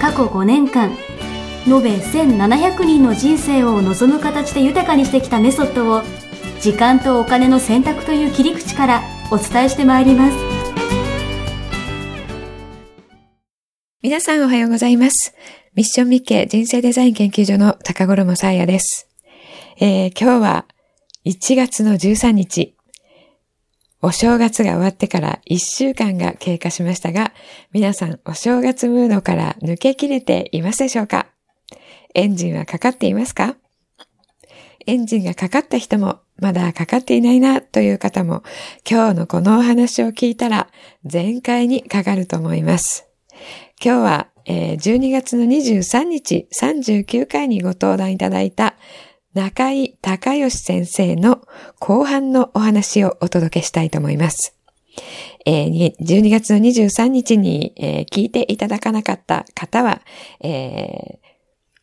過去5年間延べ1700人の人生を望む形で豊かにしてきたメソッドを時間とお金の選択という切り口からお伝えしてまいります。皆さんおはようございます。ミッションミッケ人生デザイン研究所の高頃もさやです、えー、今日は1月の13日、お正月が終わってから1週間が経過しましたが、皆さんお正月ムードから抜けきれていますでしょうか？エンジンはかかっていますか？エンジンがかかった人も、まだかかっていないなという方も、今日のこのお話を聞いたら、全開にかかると思います。今日は、え12月の23日39回にご登壇いただいた中井隆義先生の後半のお話をお届けしたいと思います。えー、12月の23日に、聞いていただかなかった方は、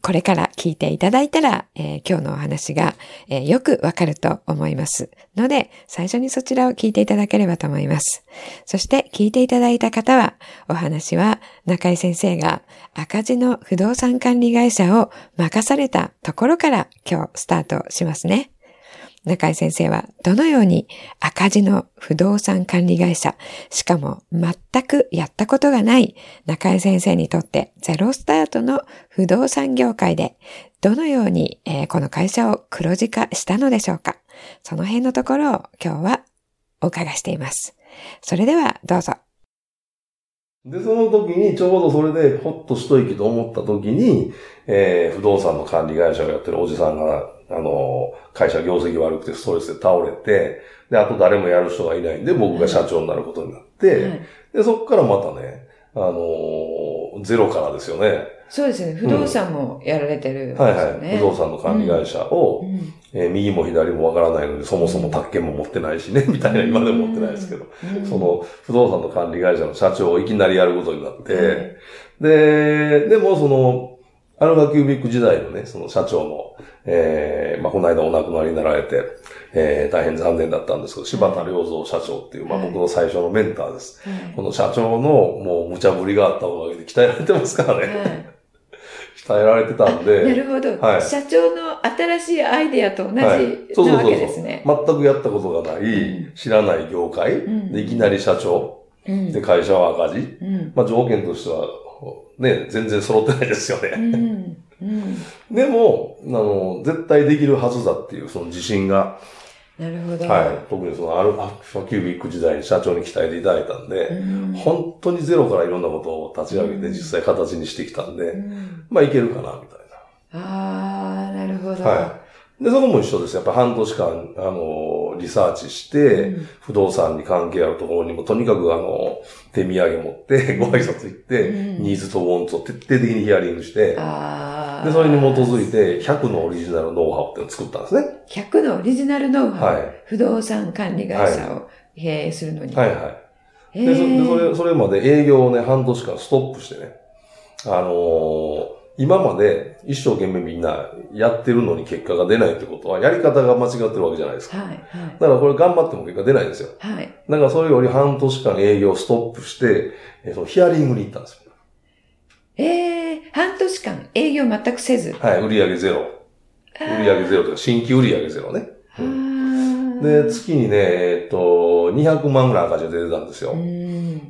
これから聞いていただいたら、えー、今日のお話が、えー、よくわかると思いますので、最初にそちらを聞いていただければと思います。そして聞いていただいた方は、お話は中井先生が赤字の不動産管理会社を任されたところから今日スタートしますね。中井先生はどのように赤字の不動産管理会社、しかも全くやったことがない中井先生にとってゼロスタートの不動産業界でどのように、えー、この会社を黒字化したのでしょうかその辺のところを今日はお伺いしています。それではどうぞ。で、その時にちょうどそれでほっと一息と思った時に、えー、不動産の管理会社をやってるおじさんがあの、会社業績悪くてストレスで倒れて、で、あと誰もやる人がいないんで、僕が社長になることになって、はい、で、そこからまたね、あのー、ゼロからですよね。そうですね。不動産もやられてる、ねうん、はいはい。不動産の管理会社を、うん、えー、右も左もわからないので、そもそも宅建も持ってないしね、みたいな、今でも持ってないですけど、うん、その不動産の管理会社の社長をいきなりやることになって、で、でもその、アルファキュービック時代のね、その社長の、ええー、まあ、この間お亡くなりになられて、えー、大変残念だったんですけど、柴田良三社長っていう、まあ、僕の最初のメンターです。はい、この社長のもう無茶ぶりがあったおかげで鍛えられてますからね。はい鍛えられてたんで。なるほど、はい。社長の新しいアイデアと同じなわけですね。そうそうそう全くやったことがない、うん、知らない業界、うん、でいきなり社長、うん、で会社は赤字、まあ条件としてはね、全然揃ってないですよね。うんうん、でも、あの、絶対できるはずだっていう、その自信が。なるほど。はい。特にそのアルファキュービック時代に社長に鍛えていただいたんで、うん、本当にゼロからいろんなことを立ち上げて実際形にしてきたんで、うん、まあいけるかな、みたいな。ああ、なるほど。はい。で、そこも一緒です。やっぱ半年間、あの、リサーチして、うん、不動産に関係あるところにも、とにかくあの、手土産持って、ご挨拶行って、うん、ニーズとウォンツを徹底的にヒアリングして、で、それに基づいて、100のオリジナルノウハウっていうのを作ったんですね。100のオリジナルノウハウ、はい、不動産管理会社を経営するのに。はいはい。でそで、それ、それまで営業をね、半年間ストップしてね、あのー今まで一生懸命みんなやってるのに結果が出ないってことは、やり方が間違ってるわけじゃないですか。はい、はい。だからこれ頑張っても結果出ないんですよ。はい。だからそれより半年間営業ストップして、えそのヒアリングに行ったんですよ。ええー、半年間営業全くせず。はい、売上ゼロ。売上ゼロとか、新規売上ゼロね。うん、で、月にね、えっと、200万ぐらい赤字が出てたんですよ。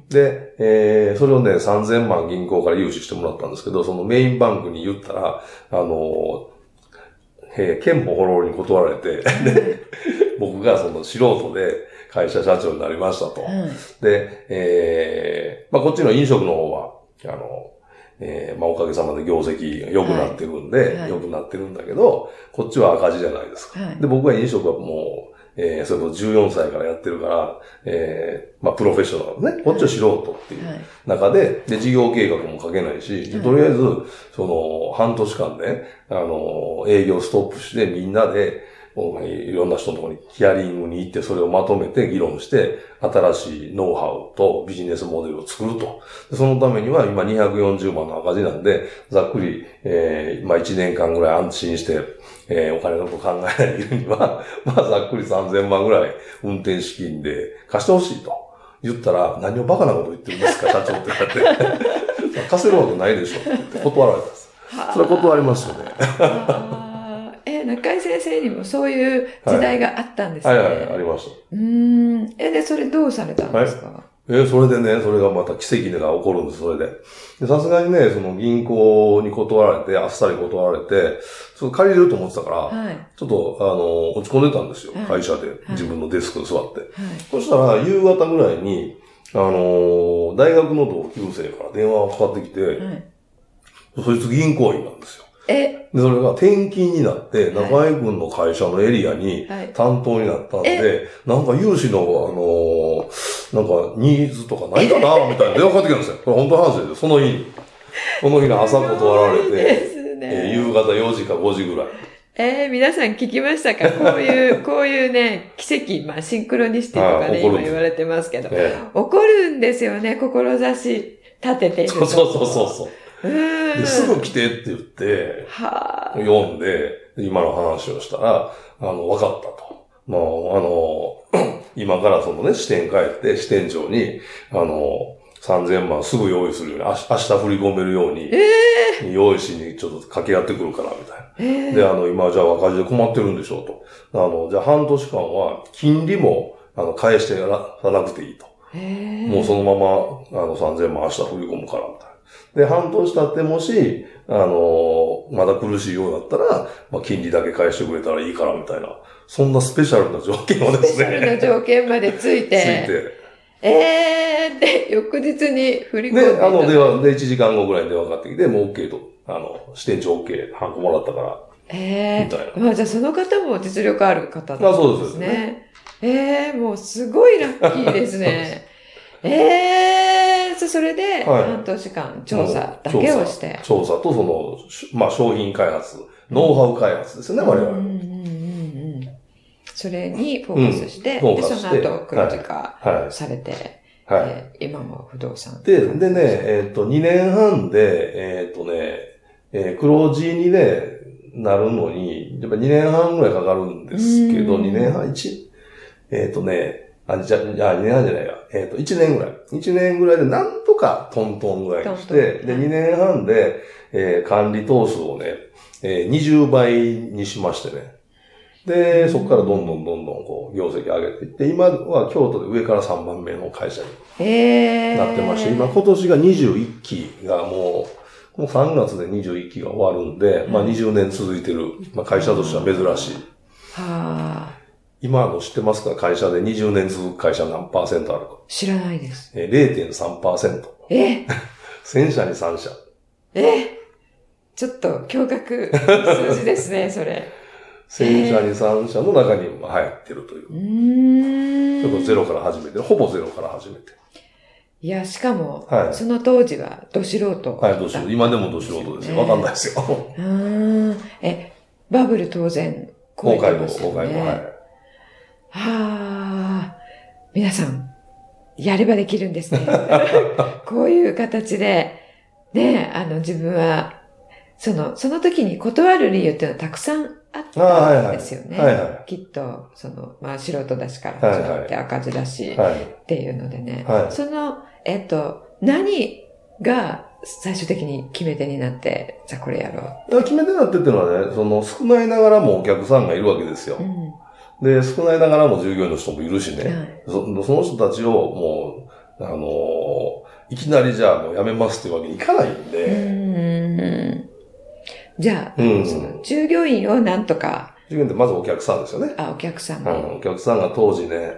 で、えー、それをね、3000万銀行から融資してもらったんですけど、そのメインバンクに言ったら、あの、えー、憲法フォローに断られて、で、僕がその素人で会社社長になりましたと。で、えー、まあこっちの飲食の方は、あの、えー、まあおかげさまで業績が良くなってるんで、良、はい、くなってるんだけど、こっちは赤字じゃないですか。はい、で、僕は飲食はもう、えー、それこそ14歳からやってるから、えー、まあ、プロフェッショナルね。こっちは素人っていうはい。中で、で、事業計画も書けないし、でとりあえず、その、半年間ね、あの、営業ストップして、みんなで、いろんな人のところにヒアリングに行って、それをまとめて議論して、新しいノウハウとビジネスモデルを作ると。そのためには、今240万の赤字なんで、ざっくり、えー、まあ1年間ぐらい安心して、えー、お金のこと考えないでいるには、まあざっくり3000万ぐらい運転資金で貸してほしいと。言ったら、何をバカなこと言ってるんですか、社長って言われて。貸せるわけないでしょって言って断られたんです。それは断りますよね。中井先生にもそういう時代があったんですね。はいはい、ありました。うーん。え、で、それどうされたんですか、えーそれでね、それがまた奇跡が起こるんです、それで。でさすがにね、その銀行に断られて、あっさり断られて、ちょっと借りれると思ってたから、はい。ちょっと、あの、落ち込んでたんですよはい、会社で。自分のデスクに座って。はい。そしたら、夕方ぐらいに、あの、大学の同級生から電話がかかってきて、はい。そいつ銀行員なんですよ。え、で、それが転勤になって、はい中井君の会社のエリアにはい担当になったんで、なんか融資の、あのーなんかニーズとかないかな？みたいな電話かかってきたんですよ。これ本当の話ですよ。その日に。その日の朝断られて、すえーね。夕方4時か5時ぐらい。えー皆さん聞きましたか？こういう、こういうね、奇跡、まあ、シンクロニシティとかね、今言われてますけど、起ね、こるんですよね、志立てていると。そうそうそうそう。ですぐ来てって言って、はあ。読んで、今の話をしたら、あの、分かったと。もう、あの、今からそのね、支店帰って、支店長に、あの、3000万すぐ用意するように、明日振り込めるように、用意しにちょっと掛け合ってくるから、みたいな。えーで、あの、今じゃあ赤字で困ってるんでしょうと。あの、じゃあ半年間は、金利も、あの、返してやらなくていいと。えーもうそのまま、あの、3000万明日振り込むから、みたいな。で、半年経ってもし、あのまだ苦しいようだったら、まあ、金利だけ返してくれたらいいから、みたいな。そんなスペシャルな条件をですスペシャルなね、条件までついつて。いて。えー、で、翌日に振り込んでいで、あの、電話、で、1時間後ぐらいに電話かかってきて、もう OK と。あの、支店長 OK、ハンコもらったから、えみたいー、まあじゃあその方も実力ある方だあそうんですね。えー、もうすごいラッキーですね。えー、そそれではい半年間調査だけをして。調査とその、しまあ、商品開発、ノウハウ開発ですよね、我々。うんうんうんうんそれにフォーカスして、うんでその後黒字化はされて、い。はい。えー今も不動産。で、でね、えっ、と、2年半で、えっ、とね、えー黒字にね、なるのに、やっぱ2年半ぐらいかかるんですけど、うん2年半、1、えっ、とね、あ、じゃ、じゃあ2年半じゃないや、えっ、と、1年ぐらい。1年ぐらいでなんとかトントンぐらいにして、で、2年半で、えー管理投数をね、えー20倍にしましてね。で、そこからどんどんどんどんこう、業績上げていって、今は京都で上から3番目の会社にえー、なってまして、今今年が21期がもう、もう3月で21期が終わるんで、まあ20年続いてる、まあ会社としては珍しい。はあ、今の知ってますか？会社で20年続く会社何パーセントあるか？知らないです。えー0.3%。え？1000社に3社。え？ちょっと驚愕の数字ですね、それ。1000社に3社の中に入ってるというう。ーん。ちょっとゼロから始めて、ほぼゼロから始めて。いや、しかも、はいその当時は、ど素人。はい、どうしよう。今でもど素人ですよ。わかんないですよ。うーん。え、バブル当然、超え今回も、てますよ今回も、ね。はい。はあ、皆さん、やればできるんですね。こういう形で、ね、あの、自分は、その、その時に断る理由っていうのはたくさんあったんですよね。はいはきっと、その、まあ、素人だしから始まって赤字だし、い。はい。っていうのでね、はいその、えっと、何が最終的に決め手になって、じゃあこれやろだから決め手になってっていうのはね、その少ないながらもお客さんがいるわけですよう。。うん。で、少ないながらも従業員の人もいるしね。はいそその人たちをもう、あのーいきなりじゃあもう辞めますっていうわけにいかないんうで、ーんじゃあ、うんその従業員をなんとか、従業員ってまずお客さんですよね。あ、お客さんうんも。お客さんが当時ね、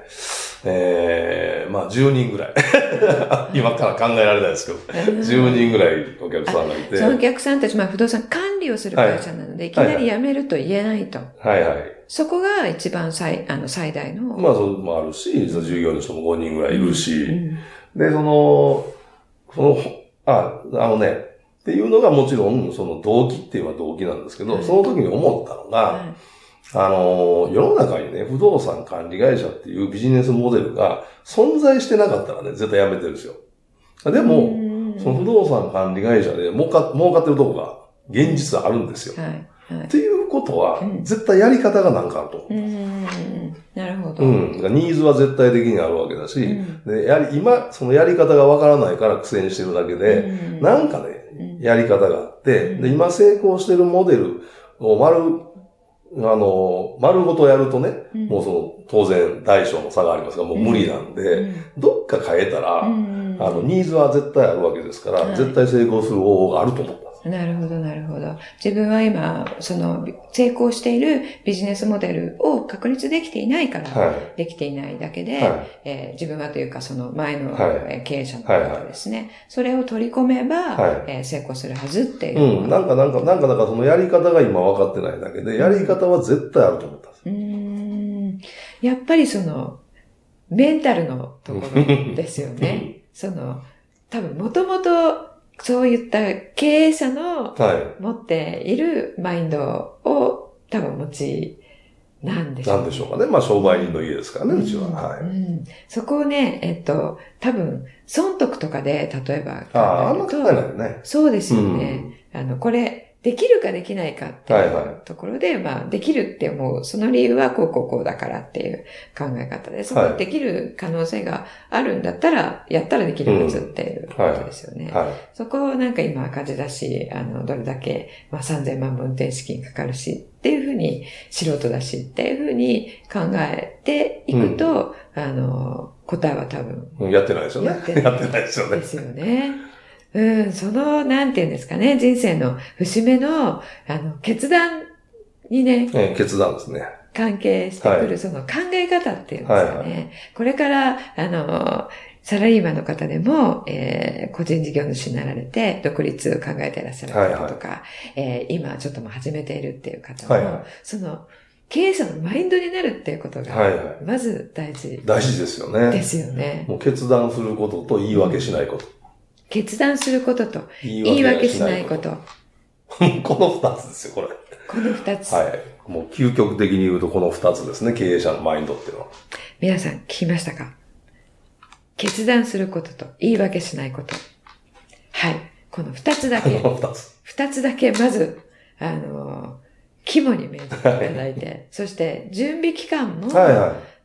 ええまあ10人ぐらい。今から考えられないですけど、10人ぐらいお客さんがいて。そのお客さんたち、まあ不動産管理をする会社なので、い、きなり辞めると言えないと。はいはい。そこが一番最、あの、最大の。まあそうもあるし、従業員の人も5人ぐらいいるし、で、その、その、あ、あのね、っていうのがもちろん、その動機っていうのは動機なんですけど、はい、その時に思ったのが、はい、あの、世の中にね、不動産管理会社っていうビジネスモデルが存在してなかったらね、絶対やめてるんですよ。でも、その不動産管理会社で儲か儲かってるとこが現実あるんですよ。はいっていうことは、絶対やり方がなんかあると思う。なるほど。うん。ニーズは絶対的にあるわけだし、でやり今、そのやり方がわからないから苦戦してるだけで、なんかね、やり方があって、で、今成功してるモデルを丸、あの、丸ごとやるとね、もうその、当然大小の差がありますが、もう無理なんで、どっか変えたら、あの、ニーズは絶対あるわけですから、絶対成功する方法があると思った。なるほど、なるほど。自分は今、その、成功しているビジネスモデルを確立できていないから、できていないだけで、はい、えー、自分はというか、その前の、経営者の方ですね、はいはい、それを取り込めば、はい、えー、成功するはずっていう。うん、なんか、なんか、なんか、だからそのやり方が今分かってないだけで、やり方は絶対あると思ったんです。うん。やっぱりその、メンタルのところですよね。その、多分、もともと、そういった経営者の持っているマインドを多分持ちなんでしょう、なんでしょうかね。まあ商売人の家ですからね、うちは。はい、うん。そこをね、えっと、多分、損得とかで、例えば。ああ、あんま考えないよね。そうですよね。うん、あの、これ、できるかできないかっていうところで、はいはい、まあ、できるって思う。その理由はこうこうこうだからっていう考え方で、そのできる可能性があるんだったら、やったらできるはずっていうことですよね。うんはいはい、そこをなんか今赤字だし、あの、どれだけ、まあ3000万分運転資金かかるしっていうふうに、素人だしっていうふうに考えていくと、うん、あの、答えは多分。やってないですよね。やってない ですよね。ですよね。うん、その、なんていうんですかね、人生の節目の、あの、決断にね。え決断ですね。関係してくる、その考え方っていうんですかね。はいはい、これから、あの、サラリーマンの方でも、えー、個人事業主になられて、独立を考えていらっしゃる方とか、はいはい、えー、今ちょっとも始めているっていう方も、はいはい、その、経営者のマインドになるっていうことが、まず大事、はいはい、大事ですよね。ですよね。もう決断することと言い訳しないこと。うん決断することと、言い訳しないこと。この二つですよ、これ。この二つ。はい。もう究極的に言うとこの二つですね、経営者のマインドっていうのは。皆さん聞きましたか？決断することと言い訳しないこと。はい。この二つだけ。この二つ。二つだけ、まず、あの、肝に銘じていただいて、そして準備期間も、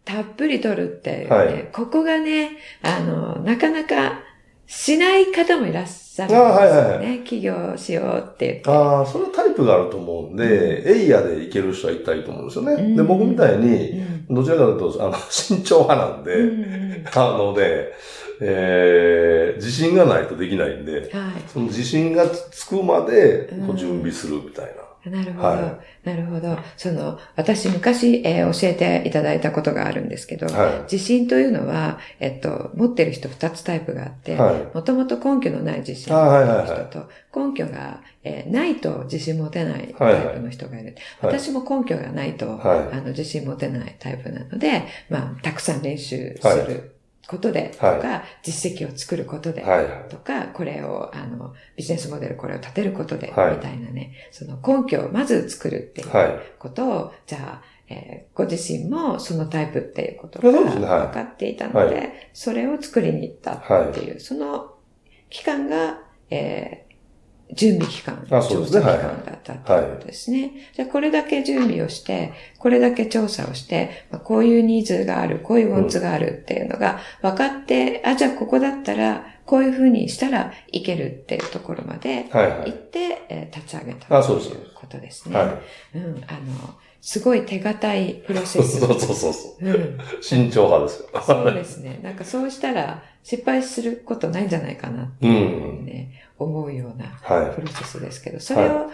たっぷり取るっていうね、はい、ここがね、あの、なかなかしない方もいらっしゃるんですよね。はいはいはい、起業しようって言って。ああ、そのタイプがあると思うんで、うん、エイヤでいける人は行ったらいいと思うんですよね。うん、で、僕みたいに、どちらかというと、あの、慎重派なんで、うん、あので、えー、自信がないとできないんで、はい、その自信がつくまで、準備するみたいな。なるほど、はい、なるほど。その、私昔、えー、教えていただいたことがあるんですけど、はい、自信というのは、えっと、持ってる人二つタイプがあって、もともと根拠のない自信を持ってる人と、根拠が、えー、ないと自信持てないタイプの人がいる。はい。はい、私も根拠がないと、はい、あの、自信持てないタイプなので、まあ、たくさん練習する。ことで、とか、はい、実績を作ることで、はい、とか、これを、あの、ビジネスモデルこれを立てることで、みたいなね、その根拠をまず作るっていうことを、じゃあ、えー、ご自身もそのタイプっていうことが分かっていたので、それを作りに行ったっていう、その期間が、えー、準備期間、あそうですね、期間だったってことですね。はい、じゃあこれだけ準備をして、これだけ調査をして、まあ、こういうニーズがある、こういうウォンツがあるっていうのが分かって、うん、あ、じゃあここだったら、こういうふうにしたらいけるっていうところまで行って、はいはい、えー、立ち上げたということですね。はい、うん、あの、すごい手堅いプロセス。そうそうそうそう。うん。慎重派ですよ。そうですね。なんかそうしたら失敗することないんじゃないかなっていうね、うん、思うようなプロセスですけど、それを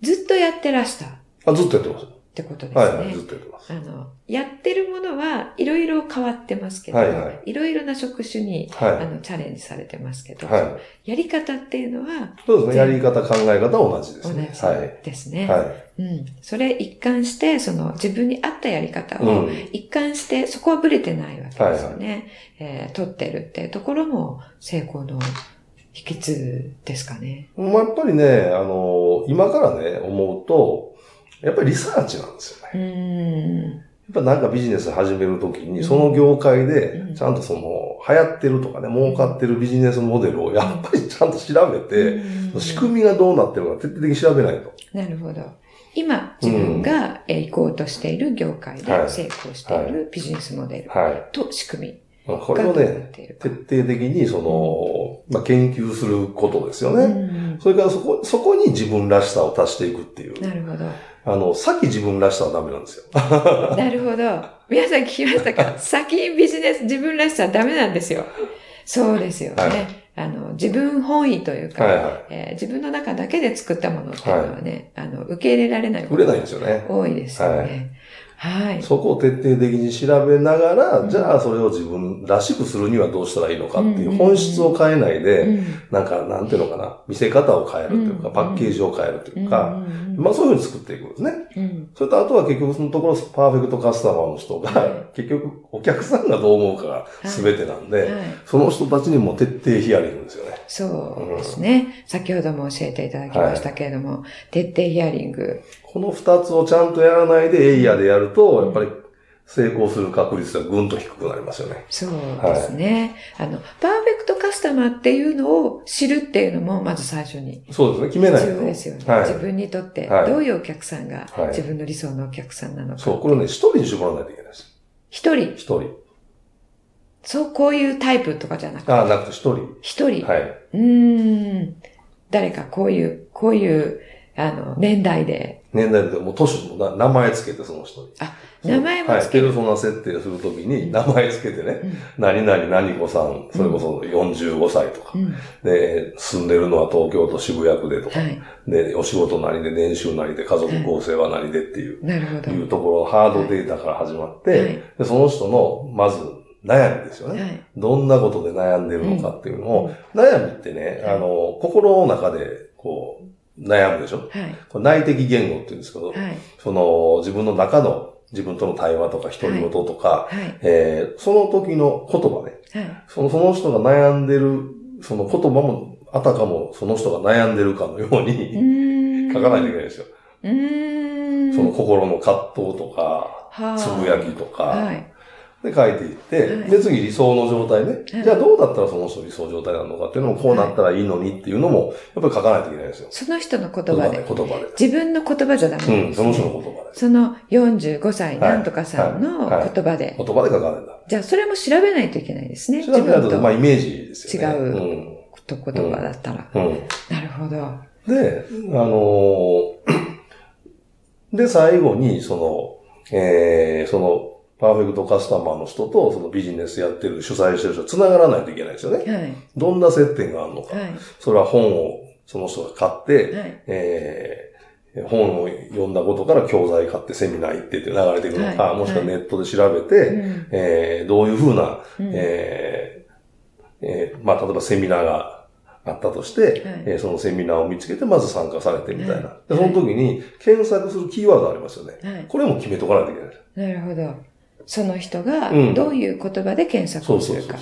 ずっとやってらした。あ、ずっとやってます。ってことですね。はい、はい、ずっとやってます。あの、やってるものはいろいろ変わってますけど、はいはいいろいろな職種に、はいあの、チャレンジされてますけど、はい。やり方っていうのはそうですね。やり方、考え方は同じです同じね。はい。ですね。はうん。それ一貫して、その自分に合ったやり方い。うをん。一貫して、そこはブレてないわけですよね。えー取ってるっていうところも成功の秘訣ですかね。まあ、やっぱりね、あの、今からね、思うと、やっぱりリサーチなんですよね。うーん。やっぱなんかビジネス始めるときに、その業界うんで、ちゃんとその、流行ってるとかね、儲かってるビジネスモデルをやっぱりちゃんと調べて、うん仕組みがどうなってるのか徹底的に調べないと。なるほど。今、自分がえー行こうとしている業界ではい成功しているビジネスモデルはと仕組い。こみがれをね。徹底的にその、まあ、研究することですよね。うんそれからそこ、そこに自分らしさを足していくっていう。なるほど。あの、先自分らしさはダメなんですよ。なるほど。皆さん聞きましたか先にビジネス、自分らしさはダメなんですよ。そうですよね。はいあの、自分本位というか、はいはい。えー自分の中だけで作ったものっていうのはね、あの、受け入れられない売れないんですよね。多いですよね。はい。そこを徹底的に調べながら、うん。じゃあそれを自分らしくするにはどうしたらいいのかっていううん本質を変えないで、うん。なんか、なんていうのかな、見せ方を変えるというか、うんパッケージを変えるというか、うんまあそういうふうに作っていくんですね。うん。それとあとは結局そのところ、パーフェクトカスタマーの人が、は結局お客さんがどう思うかが全てなんで、はい。その人たちにも徹底ヒアリングですよね。そうですね。先ほども教えていただきましたけれども、徹底ヒアリング。この二つをちゃんとやらないでエイヤでやると、やっぱり成功する確率がぐんと低くなりますよね。そうですね。あの、パーフェクトカスタマーっていうのを知るっていうのも、まず最初にそうですね、決めない必と。要ですよね。はい自分にとってはいどういうお客さんがはい自分の理想のお客さんなのか。そう、これね、一人に絞らないといけないです。一人、一人。そう、こういうタイプとかじゃなくて、ああ、なくて一人。一人、はい。うーん、誰かこういう、こういう、あの、年代で、年代でもう年もな名前つけてその人に。あ、名前もはい。つける。ペルソナ設定するときに名前つけてね、うん何々何子さん、それこそ45歳とか、うんで、住んでるのは東京都渋谷区でとか、はい。で、お仕事何で、年収何で、家族構成は何でっていう、なるほど。いうところ、ハードデータから始まって、はいでその人の、まず、悩みですよね。はい。どんなことで悩んでるのかっていうのを、悩みってね、あの、心の中で、こう、悩むでしょ？はい。これ内的言語って言うんですけど、はい。その、自分の中の、自分との対話とか、独り言とか、はい。えーその時の言葉ね、はい。その、その人が悩んでる、その言葉も、あたかもその人が悩んでるかのよううに書かないといけないですよ。その心の葛藤とか、はあつぶやきとか、はい。で書いていって、はいで次理想の状態ね、はいじゃあどうだったらその人理想状態なのかっていうのもこうなったらいいのにっていうのも、やっぱり書かないといけないですよ。その人の言言葉で。言葉で。自分の言葉じゃダメなんうん、ですその人の言葉で。その45歳なんとかさんの言葉で。言葉で書かないんだ。じゃあ、それも調べないといけないですね。調べないと、まあイメージですよね。違う言葉だったら。うん。なるほど。で、あのー で、最後に、その、えー、その、パーフェクトカスタマーの人と、そのビジネスやってる、主催してる人、繋がらないといけないですよね。はい。どんな接点があるのか。はい。それは本を、その人が買って、はい。えー本を読んだことから教材買ってセミナー行ってって流れていくのか、はいもしくはネットで調べて、うんえーどういうふうな、うんえーえーまあ、例えばセミナーがあったとして、えーそのセミナーを見つけて、まず参加されてみたいな。はいでその時に検索するキーワードありますよね。はい。これも決めとかないといけない。なるほど。その人がうんどういう言葉で検索をするか。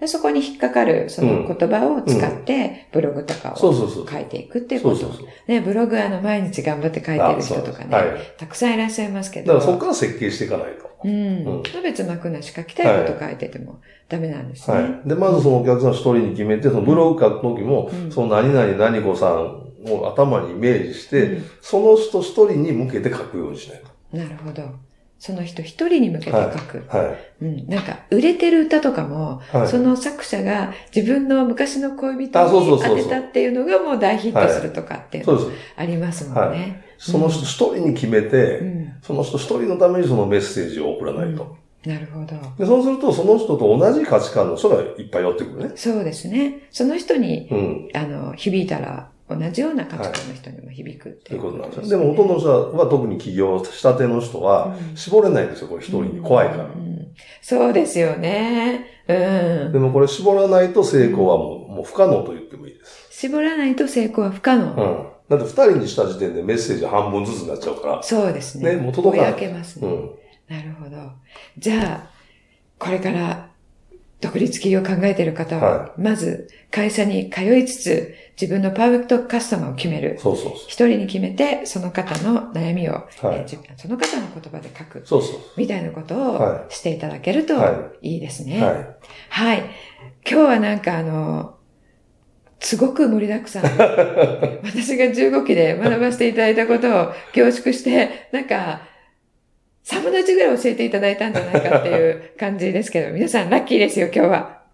でそこに引っかかるその言葉を使ってブログとかを。書いていくっていうこと。ね、ブログあの毎日頑張って書いてる人とかね、はいたくさんいらっしゃいますけど。だからそこから設計していかないと。うん。うんのべつ幕なし書きたいこと書いててもダメなんですね。はい。で、まずそのお客さん一人に決めて、そのブログ書く時も、うんその何々何子さんを頭にイメージして、うんその人一人に向けて書くようにしないと。なるほど。その人一人に向けて書く。はうん。なんか、売れてる歌とかも、い。はい。その作者が自分の昔の恋人に当てたっていうのがもう大ヒットするとかっていうの。ありますもんね。その人一人に決めて、うん。その人一人のためにそのメッセージを送らないと。なるほど。でそうすると、その人と同じ価値観の人がいっぱい寄ってくるね。そうですね。その人に、うん。あの、響いたら同じような価値観の人にも響くってといいううことなんです。でも、ほとんどの人は、特に起業したての人は、絞れないんですよ、これ一人に。怖いから。うんそうですよね。うんで。もこれ絞らないと成功はもう、もう不可能と言ってもいいです。絞らないと成功は不可能。うん。だって二人にした時点でメッセージ半分ずつになっちゃうから。そうですね。ねもう届かないぼやけますね。うん。なるほど。じゃあ、これから独立企業を考えている方は、はまず会社に通いつつ、自分のパーフェクトカスタマーを決める。そうそう一人に決めて、その方の悩みを、その方の言葉で書く。そう。そうそみたいなことはをしていただけるとはいいですう。ね。ははい。い。今日はなんかあの、すごく盛りだくさん。私が15期で学ばせていただいたことを凝縮して、なんか、3分の1ぐらい教えていただいたんじゃないかっていう感じですけど、皆さんラッキーですよ、今日は。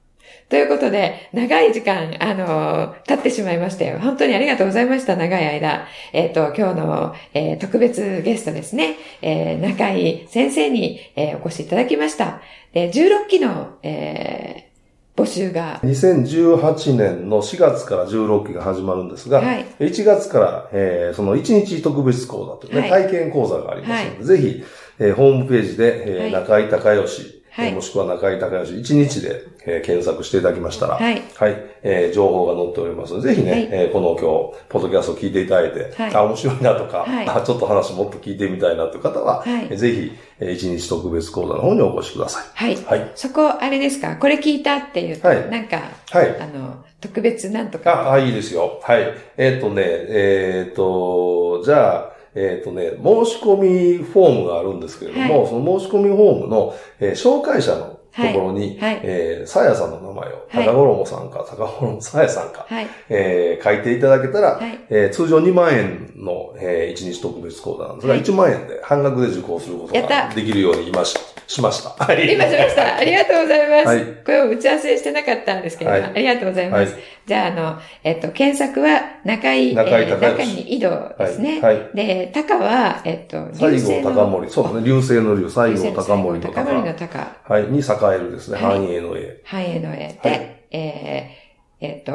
ということで、長い時間、あの、経ってしまいまして、本当にありがとうございました、長い間。えっ、と、今日の、えー特別ゲストですね、えー中井先生に、えーお越しいただきました。で、16期の、えー募集が、2018年の4月から16期が始まるんですが、はい1月から、えーその1日特別講座というね、はい体験講座がありますので、ぜひ、えーホームページで、えーはい中井隆義、はいえーもしくは中井隆義1日で、えー検索していただきましたら、はいえー情報が載っておりますので、ぜひね、はいえーこの今日、ポッドキャストを聞いていただいて、はいあ、面白いなとか、はいあ、ちょっと話もっと聞いてみたいなという方は、はいえーぜひ、えー1日特別講座の方にお越しくださはい。い。はい。そこ、あれですか？これ聞いたっていうと、はいなんか、はい。あの、特別なんとあ、か。あ、いいですよ。はい。えっ、とね、えっ、と、じゃあ、えっ、とね、申し込みフォームがあるんですけれども、はその申し込みフォームの、えー紹介者のところに、はい。はいえーさやさんの名前を、はい。高衣さんか、高衣さやさんか、はい。えー書いていただけたら、はい。えー通常2万円の、え1日特別講座なんですが、はい。1万円で半額で受講することができるように今ししました。はい。今しました。ありがとうございます。はい。これを打ち合わせしてなかったんですけど、はい。ありがとうございます。はい。じゃあ、あの、えっと、検索は中井、中井え中に井戸ですね。はい。はい。で、高は、えっと、西星郷高森、そうですね、流星の流、西郷高森の高森の高。高、はい、に栄えるですね、はい繁栄の栄。繁栄の栄で、はいえーえっと、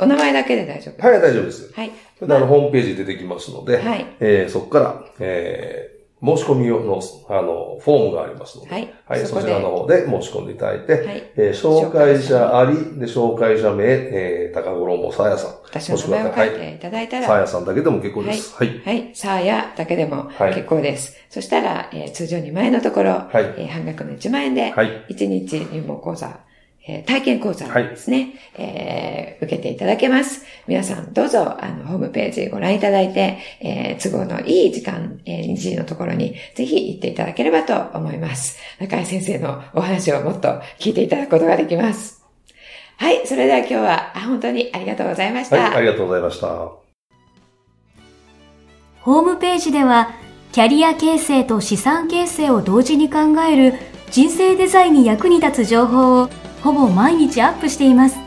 お名前だけで大丈夫はい、大丈夫です。はい。それであの、ホームページ出てきますので、はいえーそこから、えー申し込み用の、あの、フォームがありますので、はいはい、そちらの方で申し込んでいただいて、はいえー紹介者あり、で、紹介者名、えー、高衣さやさん。私の名前を書いていただいたら、さやさんだけでも結構です。はい。はい。サーヤだけでもはい結構です。そしたら、えー通常2万円のところ、はいえー半額の1万円で、はい1日入門講座、えー体験講座ですね、えー受けていただけます。皆さんどうぞ、あの、ホームページご覧いただいて、えー都合のいい時間、えー、2時のところにぜひ行っていただければと思います。中井先生のお話をもっと聞いていただくことができます。はい。それでは今日は、あ本当にありがとうございました。はい、ありがとうございました。ホームページではキャリア形成と資産形成を同時に考える人生デザインに役に立つ情報をほぼ毎日アップしています。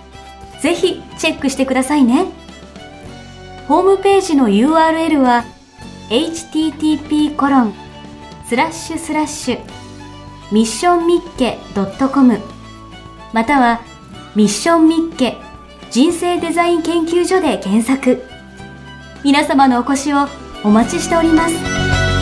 ぜひチェックしてくださいね。ホームページの URL は http コロンスラッシュスラッシュミッションミッケ .com またはミッションミッケ人生デザイン研究所で検索。皆様のお越しをお待ちしております。